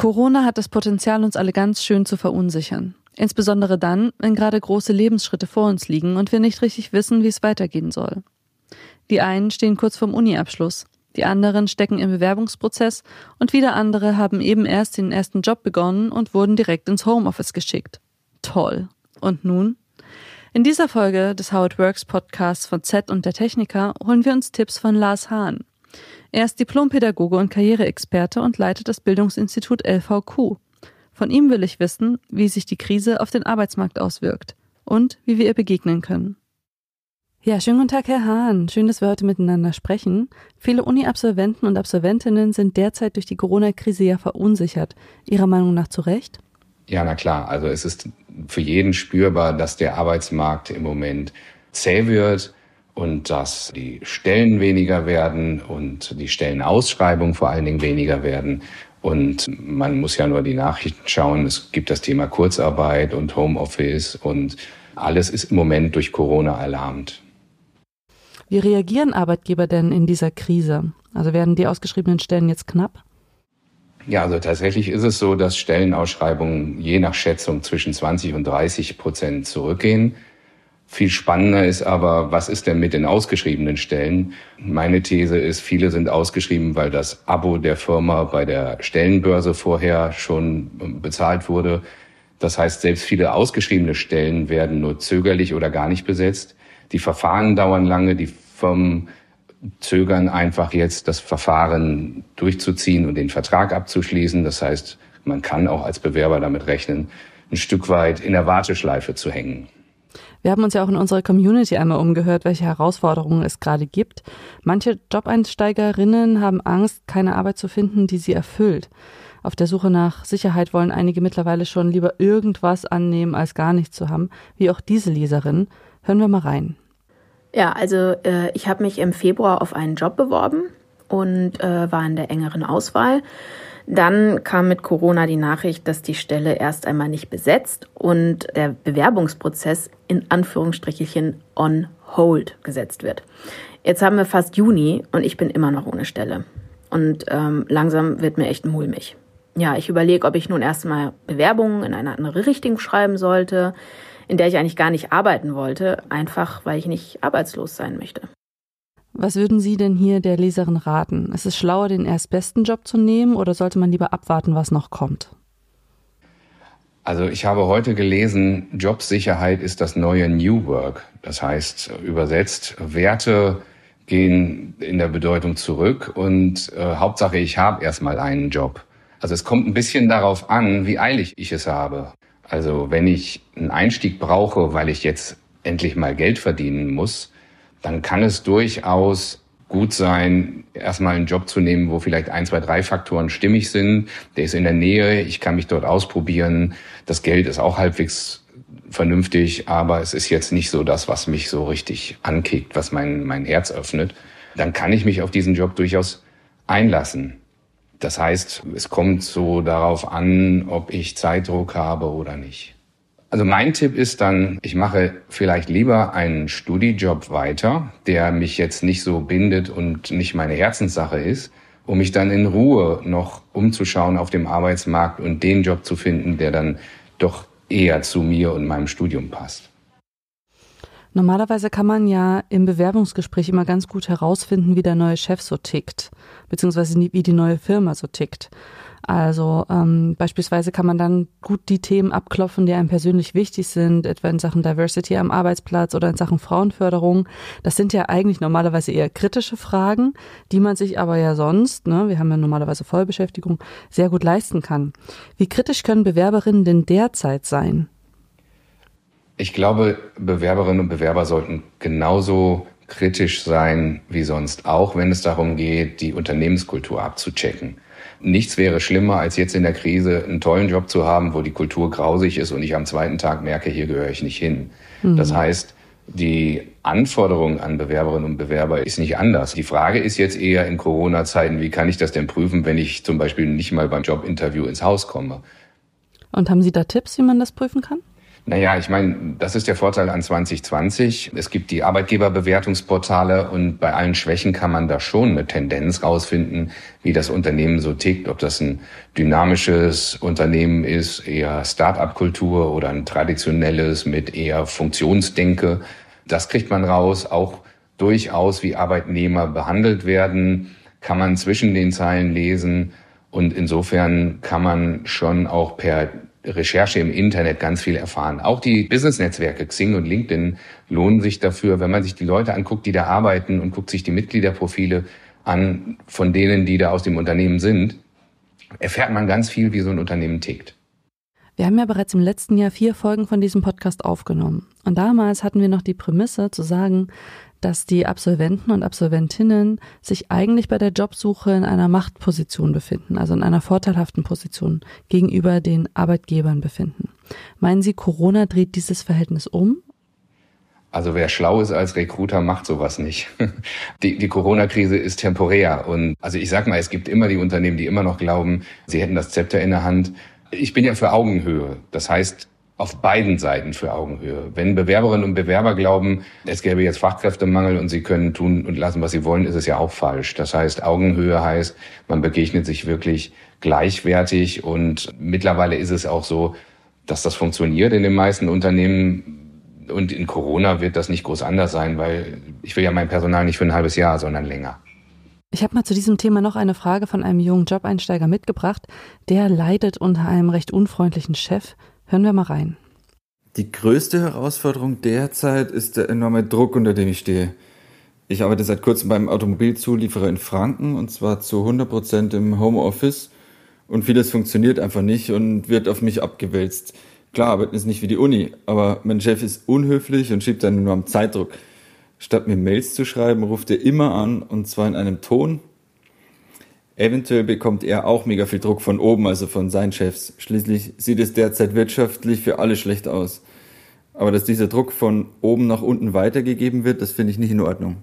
Corona hat das Potenzial, uns alle ganz schön zu verunsichern. Insbesondere dann, wenn gerade große Lebensschritte vor uns liegen und wir nicht richtig wissen, wie es weitergehen soll. Die einen stehen kurz vorm Uniabschluss, die anderen stecken im Bewerbungsprozess und wieder andere haben eben erst den ersten Job begonnen und wurden direkt ins Homeoffice geschickt. Toll. Und nun? In dieser Folge des How It Works Podcasts von Z und der Techniker holen wir uns Tipps von Lars Hahn. Er ist Diplompädagoge und Karriereexperte und leitet das Bildungsinstitut LVQ. Von ihm will ich wissen, wie sich die Krise auf den Arbeitsmarkt auswirkt und wie wir ihr begegnen können. Ja, schönen guten Tag, Herr Hahn. Schön, dass wir heute miteinander sprechen. Viele Uni-Absolventen und Absolventinnen sind derzeit durch die Corona-Krise ja verunsichert. Ihrer Meinung nach zu Recht? Ja, na klar. Also es ist für jeden spürbar, dass der Arbeitsmarkt im Moment zäh wird und dass die Stellen weniger werden und die Stellenausschreibungen vor allen Dingen weniger werden. Und man muss ja nur die Nachrichten schauen. Es gibt das Thema Kurzarbeit und Homeoffice und alles ist im Moment durch Corona erlahmt. Wie reagieren Arbeitgeber denn in dieser Krise? Also werden die ausgeschriebenen Stellen jetzt knapp? Ja, also tatsächlich ist es so, dass Stellenausschreibungen je nach Schätzung zwischen 20 und 30 Prozent zurückgehen. Viel spannender ist aber, was ist denn mit den ausgeschriebenen Stellen? Meine These ist, viele sind ausgeschrieben, weil das Abo der Firma bei der Stellenbörse vorher schon bezahlt wurde. Das heißt, selbst viele ausgeschriebene Stellen werden nur zögerlich oder gar nicht besetzt. Die Verfahren dauern lange, die Firmen zögern einfach jetzt, das Verfahren durchzuziehen und den Vertrag abzuschließen. Das heißt, man kann auch als Bewerber damit rechnen, ein Stück weit in der Warteschleife zu hängen. Wir haben uns ja auch in unserer Community einmal umgehört, welche Herausforderungen es gerade gibt. Manche Jobeinsteigerinnen haben Angst, keine Arbeit zu finden, die sie erfüllt. Auf der Suche nach Sicherheit wollen einige mittlerweile schon lieber irgendwas annehmen, als gar nichts zu haben, wie auch diese Leserin. Hören wir mal rein. Ja, also äh, ich habe mich im Februar auf einen Job beworben und äh, war in der engeren Auswahl. Dann kam mit Corona die Nachricht, dass die Stelle erst einmal nicht besetzt und der Bewerbungsprozess in Anführungsstrichelchen on hold gesetzt wird. Jetzt haben wir fast Juni und ich bin immer noch ohne Stelle. Und ähm, langsam wird mir echt mulmig. Ja, ich überlege, ob ich nun erstmal Bewerbungen in eine andere Richtung schreiben sollte in der ich eigentlich gar nicht arbeiten wollte, einfach weil ich nicht arbeitslos sein möchte. Was würden Sie denn hier der Leserin raten? Ist es schlauer, den erstbesten Job zu nehmen oder sollte man lieber abwarten, was noch kommt? Also ich habe heute gelesen, Jobsicherheit ist das neue New Work. Das heißt, übersetzt, Werte gehen in der Bedeutung zurück und äh, Hauptsache, ich habe erstmal einen Job. Also es kommt ein bisschen darauf an, wie eilig ich es habe. Also wenn ich einen Einstieg brauche, weil ich jetzt endlich mal Geld verdienen muss, dann kann es durchaus gut sein, erstmal einen Job zu nehmen, wo vielleicht ein, zwei, drei Faktoren stimmig sind. Der ist in der Nähe, ich kann mich dort ausprobieren. Das Geld ist auch halbwegs vernünftig, aber es ist jetzt nicht so das, was mich so richtig ankickt, was mein, mein Herz öffnet. Dann kann ich mich auf diesen Job durchaus einlassen. Das heißt, es kommt so darauf an, ob ich Zeitdruck habe oder nicht. Also mein Tipp ist dann, ich mache vielleicht lieber einen Studijob weiter, der mich jetzt nicht so bindet und nicht meine Herzenssache ist, um mich dann in Ruhe noch umzuschauen auf dem Arbeitsmarkt und den Job zu finden, der dann doch eher zu mir und meinem Studium passt. Normalerweise kann man ja im Bewerbungsgespräch immer ganz gut herausfinden, wie der neue Chef so tickt, beziehungsweise wie die neue Firma so tickt. Also ähm, beispielsweise kann man dann gut die Themen abklopfen, die einem persönlich wichtig sind, etwa in Sachen Diversity am Arbeitsplatz oder in Sachen Frauenförderung. Das sind ja eigentlich normalerweise eher kritische Fragen, die man sich aber ja sonst, ne, wir haben ja normalerweise Vollbeschäftigung, sehr gut leisten kann. Wie kritisch können Bewerberinnen denn derzeit sein? Ich glaube, Bewerberinnen und Bewerber sollten genauso kritisch sein wie sonst auch, wenn es darum geht, die Unternehmenskultur abzuchecken. Nichts wäre schlimmer, als jetzt in der Krise einen tollen Job zu haben, wo die Kultur grausig ist und ich am zweiten Tag merke, hier gehöre ich nicht hin. Mhm. Das heißt, die Anforderung an Bewerberinnen und Bewerber ist nicht anders. Die Frage ist jetzt eher in Corona-Zeiten, wie kann ich das denn prüfen, wenn ich zum Beispiel nicht mal beim Jobinterview ins Haus komme? Und haben Sie da Tipps, wie man das prüfen kann? Naja, ich meine, das ist der Vorteil an 2020. Es gibt die Arbeitgeberbewertungsportale und bei allen Schwächen kann man da schon eine Tendenz rausfinden, wie das Unternehmen so tickt, ob das ein dynamisches Unternehmen ist, eher Start-up-Kultur oder ein traditionelles mit eher Funktionsdenke. Das kriegt man raus, auch durchaus, wie Arbeitnehmer behandelt werden, kann man zwischen den Zeilen lesen. Und insofern kann man schon auch per Recherche im Internet ganz viel erfahren. Auch die Business-Netzwerke Xing und LinkedIn lohnen sich dafür, wenn man sich die Leute anguckt, die da arbeiten und guckt sich die Mitgliederprofile an von denen, die da aus dem Unternehmen sind, erfährt man ganz viel, wie so ein Unternehmen tickt. Wir haben ja bereits im letzten Jahr vier Folgen von diesem Podcast aufgenommen. Und damals hatten wir noch die Prämisse zu sagen, dass die Absolventen und Absolventinnen sich eigentlich bei der Jobsuche in einer Machtposition befinden, also in einer vorteilhaften Position gegenüber den Arbeitgebern befinden. Meinen Sie, Corona dreht dieses Verhältnis um? Also wer schlau ist als Recruiter, macht sowas nicht. Die, die Corona-Krise ist temporär. Und also ich sag mal, es gibt immer die Unternehmen, die immer noch glauben, sie hätten das Zepter in der Hand. Ich bin ja für Augenhöhe. Das heißt, auf beiden Seiten für Augenhöhe. Wenn Bewerberinnen und Bewerber glauben, es gäbe jetzt Fachkräftemangel und sie können tun und lassen, was sie wollen, ist es ja auch falsch. Das heißt, Augenhöhe heißt, man begegnet sich wirklich gleichwertig und mittlerweile ist es auch so, dass das funktioniert in den meisten Unternehmen und in Corona wird das nicht groß anders sein, weil ich will ja mein Personal nicht für ein halbes Jahr, sondern länger. Ich habe mal zu diesem Thema noch eine Frage von einem jungen Jobeinsteiger mitgebracht. Der leidet unter einem recht unfreundlichen Chef. Hören wir mal rein. Die größte Herausforderung derzeit ist der enorme Druck, unter dem ich stehe. Ich arbeite seit kurzem beim Automobilzulieferer in Franken und zwar zu 100 Prozent im Homeoffice und vieles funktioniert einfach nicht und wird auf mich abgewälzt. Klar, arbeiten ist nicht wie die Uni, aber mein Chef ist unhöflich und schiebt nur am Zeitdruck. Statt mir Mails zu schreiben, ruft er immer an und zwar in einem Ton, Eventuell bekommt er auch mega viel Druck von oben, also von seinen Chefs. Schließlich sieht es derzeit wirtschaftlich für alle schlecht aus. Aber dass dieser Druck von oben nach unten weitergegeben wird, das finde ich nicht in Ordnung.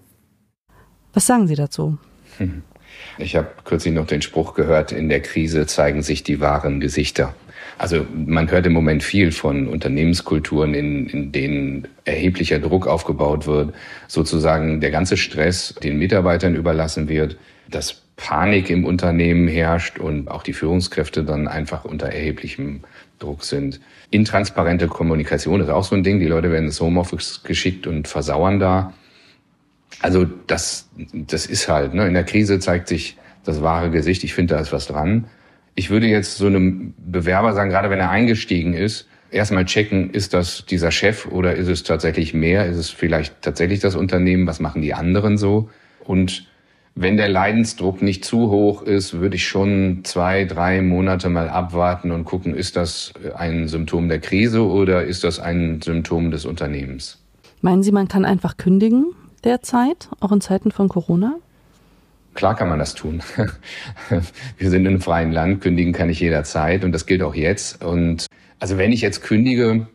Was sagen Sie dazu? Ich habe kürzlich noch den Spruch gehört, in der Krise zeigen sich die wahren Gesichter. Also man hört im Moment viel von Unternehmenskulturen, in, in denen erheblicher Druck aufgebaut wird, sozusagen der ganze Stress den Mitarbeitern überlassen wird. Das Panik im Unternehmen herrscht und auch die Führungskräfte dann einfach unter erheblichem Druck sind. Intransparente Kommunikation ist auch so ein Ding. Die Leute werden ins Homeoffice geschickt und versauern da. Also das, das ist halt, ne? in der Krise zeigt sich das wahre Gesicht. Ich finde, da ist was dran. Ich würde jetzt so einem Bewerber sagen, gerade wenn er eingestiegen ist, erstmal checken, ist das dieser Chef oder ist es tatsächlich mehr? Ist es vielleicht tatsächlich das Unternehmen? Was machen die anderen so? Und wenn der Leidensdruck nicht zu hoch ist, würde ich schon zwei, drei Monate mal abwarten und gucken, ist das ein Symptom der Krise oder ist das ein Symptom des Unternehmens? Meinen Sie, man kann einfach kündigen derzeit, auch in Zeiten von Corona? Klar kann man das tun. Wir sind in einem freien Land, kündigen kann ich jederzeit und das gilt auch jetzt. Und also wenn ich jetzt kündige,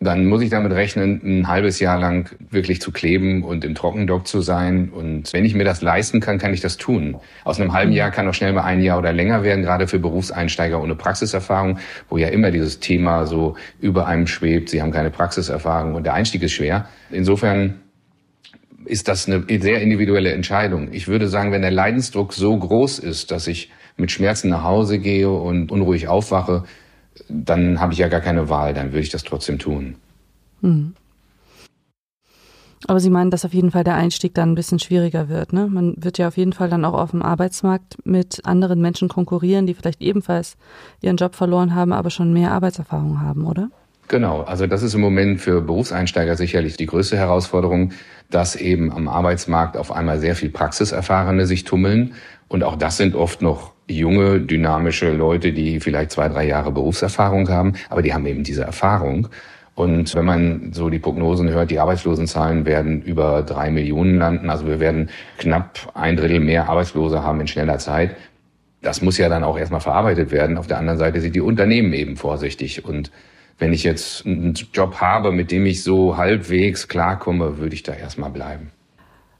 dann muss ich damit rechnen, ein halbes Jahr lang wirklich zu kleben und im Trockendock zu sein. Und wenn ich mir das leisten kann, kann ich das tun. Aus einem halben Jahr kann auch schnell mal ein Jahr oder länger werden, gerade für Berufseinsteiger ohne Praxiserfahrung, wo ja immer dieses Thema so über einem schwebt. Sie haben keine Praxiserfahrung und der Einstieg ist schwer. Insofern ist das eine sehr individuelle Entscheidung. Ich würde sagen, wenn der Leidensdruck so groß ist, dass ich mit Schmerzen nach Hause gehe und unruhig aufwache, dann habe ich ja gar keine Wahl, dann würde ich das trotzdem tun. Mhm. Aber Sie meinen, dass auf jeden Fall der Einstieg dann ein bisschen schwieriger wird. Ne? Man wird ja auf jeden Fall dann auch auf dem Arbeitsmarkt mit anderen Menschen konkurrieren, die vielleicht ebenfalls ihren Job verloren haben, aber schon mehr Arbeitserfahrung haben, oder? Genau, also das ist im Moment für Berufseinsteiger sicherlich die größte Herausforderung, dass eben am Arbeitsmarkt auf einmal sehr viel Praxiserfahrene sich tummeln. Und auch das sind oft noch junge, dynamische Leute, die vielleicht zwei, drei Jahre Berufserfahrung haben, aber die haben eben diese Erfahrung. Und wenn man so die Prognosen hört, die Arbeitslosenzahlen werden über drei Millionen landen. Also wir werden knapp ein Drittel mehr Arbeitslose haben in schneller Zeit. Das muss ja dann auch erstmal verarbeitet werden. Auf der anderen Seite sind die Unternehmen eben vorsichtig. Und wenn ich jetzt einen Job habe, mit dem ich so halbwegs klarkomme, würde ich da erstmal bleiben.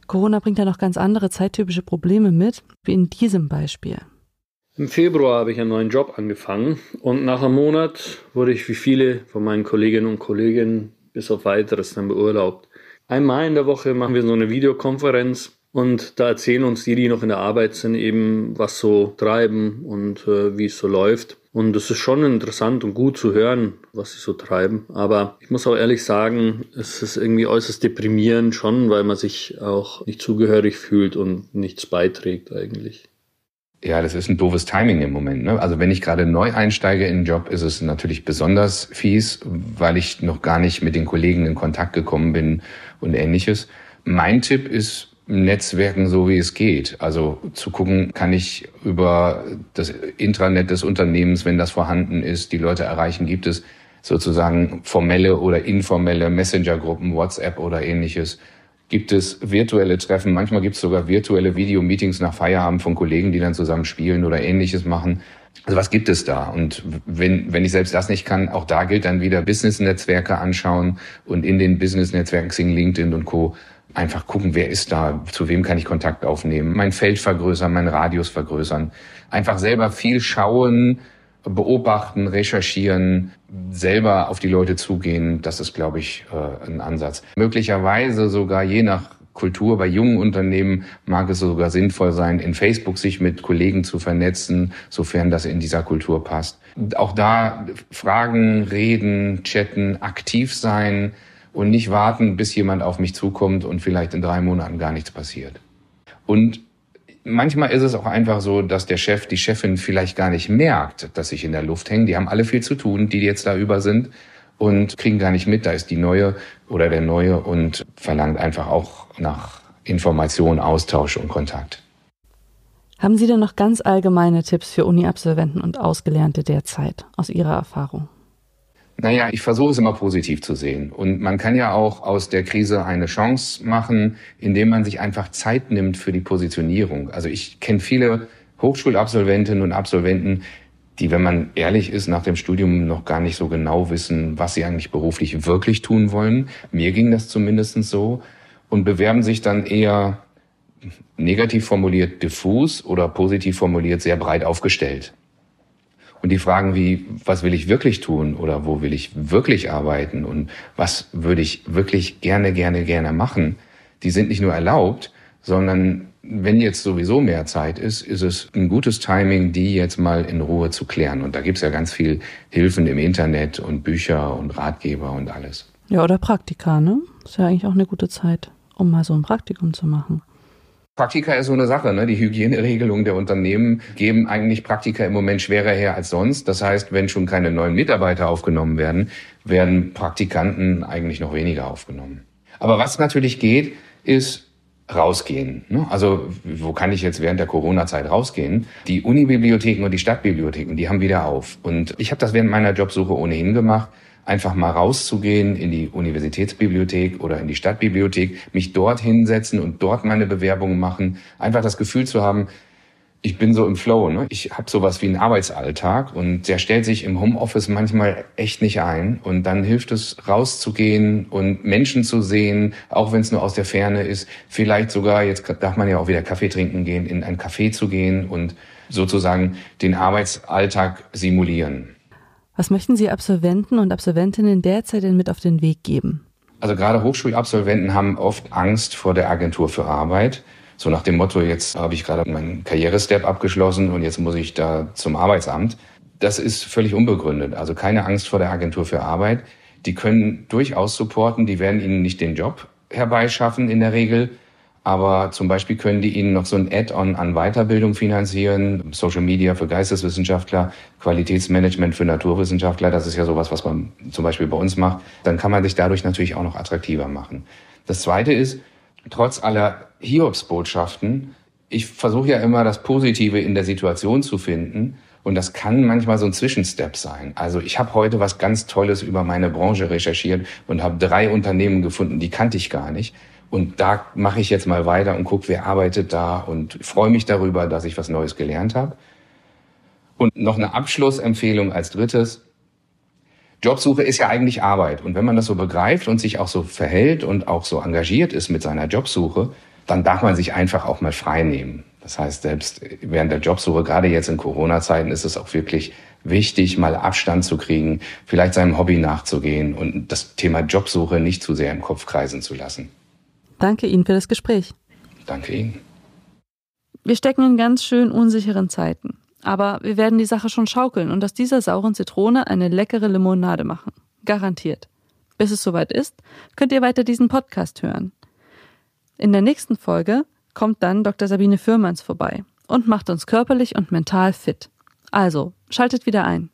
Corona bringt ja noch ganz andere zeittypische Probleme mit, wie in diesem Beispiel. Im Februar habe ich einen neuen Job angefangen und nach einem Monat wurde ich wie viele von meinen Kolleginnen und Kollegen bis auf weiteres dann beurlaubt. Einmal in der Woche machen wir so eine Videokonferenz und da erzählen uns die, die noch in der Arbeit sind, eben, was so treiben und äh, wie es so läuft. Und es ist schon interessant und gut zu hören, was sie so treiben. Aber ich muss auch ehrlich sagen, es ist irgendwie äußerst deprimierend schon, weil man sich auch nicht zugehörig fühlt und nichts beiträgt eigentlich. Ja, das ist ein doofes Timing im Moment. Ne? Also wenn ich gerade neu einsteige in den Job, ist es natürlich besonders fies, weil ich noch gar nicht mit den Kollegen in Kontakt gekommen bin und ähnliches. Mein Tipp ist, Netzwerken so wie es geht. Also zu gucken, kann ich über das Intranet des Unternehmens, wenn das vorhanden ist, die Leute erreichen, gibt es sozusagen formelle oder informelle Messenger-Gruppen, WhatsApp oder ähnliches. Gibt es virtuelle Treffen, manchmal gibt es sogar virtuelle Videomeetings nach Feierabend von Kollegen, die dann zusammen spielen oder ähnliches machen. Also was gibt es da? Und wenn, wenn ich selbst das nicht kann, auch da gilt dann wieder Business-Netzwerke anschauen und in den Business-Netzwerken Xing, LinkedIn und Co einfach gucken, wer ist da, zu wem kann ich Kontakt aufnehmen, mein Feld vergrößern, mein Radius vergrößern, einfach selber viel schauen, beobachten, recherchieren, selber auf die Leute zugehen, das ist, glaube ich, äh, ein Ansatz. Möglicherweise sogar je nach Kultur bei jungen Unternehmen mag es sogar sinnvoll sein, in Facebook sich mit Kollegen zu vernetzen, sofern das in dieser Kultur passt. Auch da Fragen, reden, chatten, aktiv sein, und nicht warten, bis jemand auf mich zukommt und vielleicht in drei Monaten gar nichts passiert. Und manchmal ist es auch einfach so, dass der Chef, die Chefin vielleicht gar nicht merkt, dass ich in der Luft hänge. Die haben alle viel zu tun, die jetzt da über sind und kriegen gar nicht mit, da ist die neue oder der neue und verlangt einfach auch nach Information, Austausch und Kontakt. Haben Sie denn noch ganz allgemeine Tipps für Uni-Absolventen und Ausgelernte derzeit aus Ihrer Erfahrung? Naja, ich versuche es immer positiv zu sehen. Und man kann ja auch aus der Krise eine Chance machen, indem man sich einfach Zeit nimmt für die Positionierung. Also ich kenne viele Hochschulabsolventinnen und Absolventen, die, wenn man ehrlich ist, nach dem Studium noch gar nicht so genau wissen, was sie eigentlich beruflich wirklich tun wollen. Mir ging das zumindest so. Und bewerben sich dann eher negativ formuliert diffus oder positiv formuliert sehr breit aufgestellt. Und die Fragen wie, was will ich wirklich tun oder wo will ich wirklich arbeiten und was würde ich wirklich gerne, gerne, gerne machen, die sind nicht nur erlaubt, sondern wenn jetzt sowieso mehr Zeit ist, ist es ein gutes Timing, die jetzt mal in Ruhe zu klären. Und da gibt's ja ganz viel Hilfen im Internet und Bücher und Ratgeber und alles. Ja, oder Praktika, ne? Ist ja eigentlich auch eine gute Zeit, um mal so ein Praktikum zu machen. Praktika ist so eine Sache. Ne? Die Hygieneregelungen der Unternehmen geben eigentlich Praktika im Moment schwerer her als sonst. Das heißt, wenn schon keine neuen Mitarbeiter aufgenommen werden, werden Praktikanten eigentlich noch weniger aufgenommen. Aber was natürlich geht, ist rausgehen. Ne? Also wo kann ich jetzt während der Corona-Zeit rausgehen? Die Unibibliotheken und die Stadtbibliotheken, die haben wieder auf. Und ich habe das während meiner Jobsuche ohnehin gemacht einfach mal rauszugehen in die Universitätsbibliothek oder in die Stadtbibliothek, mich dort hinsetzen und dort meine Bewerbungen machen, einfach das Gefühl zu haben, ich bin so im Flow. Ne? Ich habe sowas wie einen Arbeitsalltag und der stellt sich im Homeoffice manchmal echt nicht ein. Und dann hilft es, rauszugehen und Menschen zu sehen, auch wenn es nur aus der Ferne ist. Vielleicht sogar, jetzt darf man ja auch wieder Kaffee trinken gehen, in ein Café zu gehen und sozusagen den Arbeitsalltag simulieren. Was möchten Sie Absolventen und Absolventinnen derzeit denn mit auf den Weg geben? Also gerade Hochschulabsolventen haben oft Angst vor der Agentur für Arbeit. So nach dem Motto, jetzt habe ich gerade meinen Karrierestep abgeschlossen und jetzt muss ich da zum Arbeitsamt. Das ist völlig unbegründet. Also keine Angst vor der Agentur für Arbeit. Die können durchaus supporten, die werden Ihnen nicht den Job herbeischaffen in der Regel, aber zum Beispiel können die Ihnen noch so ein Add-on an Weiterbildung finanzieren, Social Media für Geisteswissenschaftler, Qualitätsmanagement für Naturwissenschaftler. Das ist ja sowas, was man zum Beispiel bei uns macht. Dann kann man sich dadurch natürlich auch noch attraktiver machen. Das Zweite ist, trotz aller Hiobsbotschaften, ich versuche ja immer das Positive in der Situation zu finden. Und das kann manchmal so ein Zwischenstep sein. Also ich habe heute was ganz Tolles über meine Branche recherchiert und habe drei Unternehmen gefunden, die kannte ich gar nicht. Und da mache ich jetzt mal weiter und gucke, wer arbeitet da und freue mich darüber, dass ich was Neues gelernt habe. Und noch eine Abschlussempfehlung als drittes. Jobsuche ist ja eigentlich Arbeit. Und wenn man das so begreift und sich auch so verhält und auch so engagiert ist mit seiner Jobsuche, dann darf man sich einfach auch mal frei nehmen. Das heißt, selbst während der Jobsuche, gerade jetzt in Corona-Zeiten, ist es auch wirklich wichtig, mal Abstand zu kriegen, vielleicht seinem Hobby nachzugehen und das Thema Jobsuche nicht zu sehr im Kopf kreisen zu lassen. Danke Ihnen für das Gespräch. Danke Ihnen. Wir stecken in ganz schön unsicheren Zeiten. Aber wir werden die Sache schon schaukeln und aus dieser sauren Zitrone eine leckere Limonade machen. Garantiert. Bis es soweit ist, könnt ihr weiter diesen Podcast hören. In der nächsten Folge kommt dann Dr. Sabine Fürmanns vorbei und macht uns körperlich und mental fit. Also, schaltet wieder ein.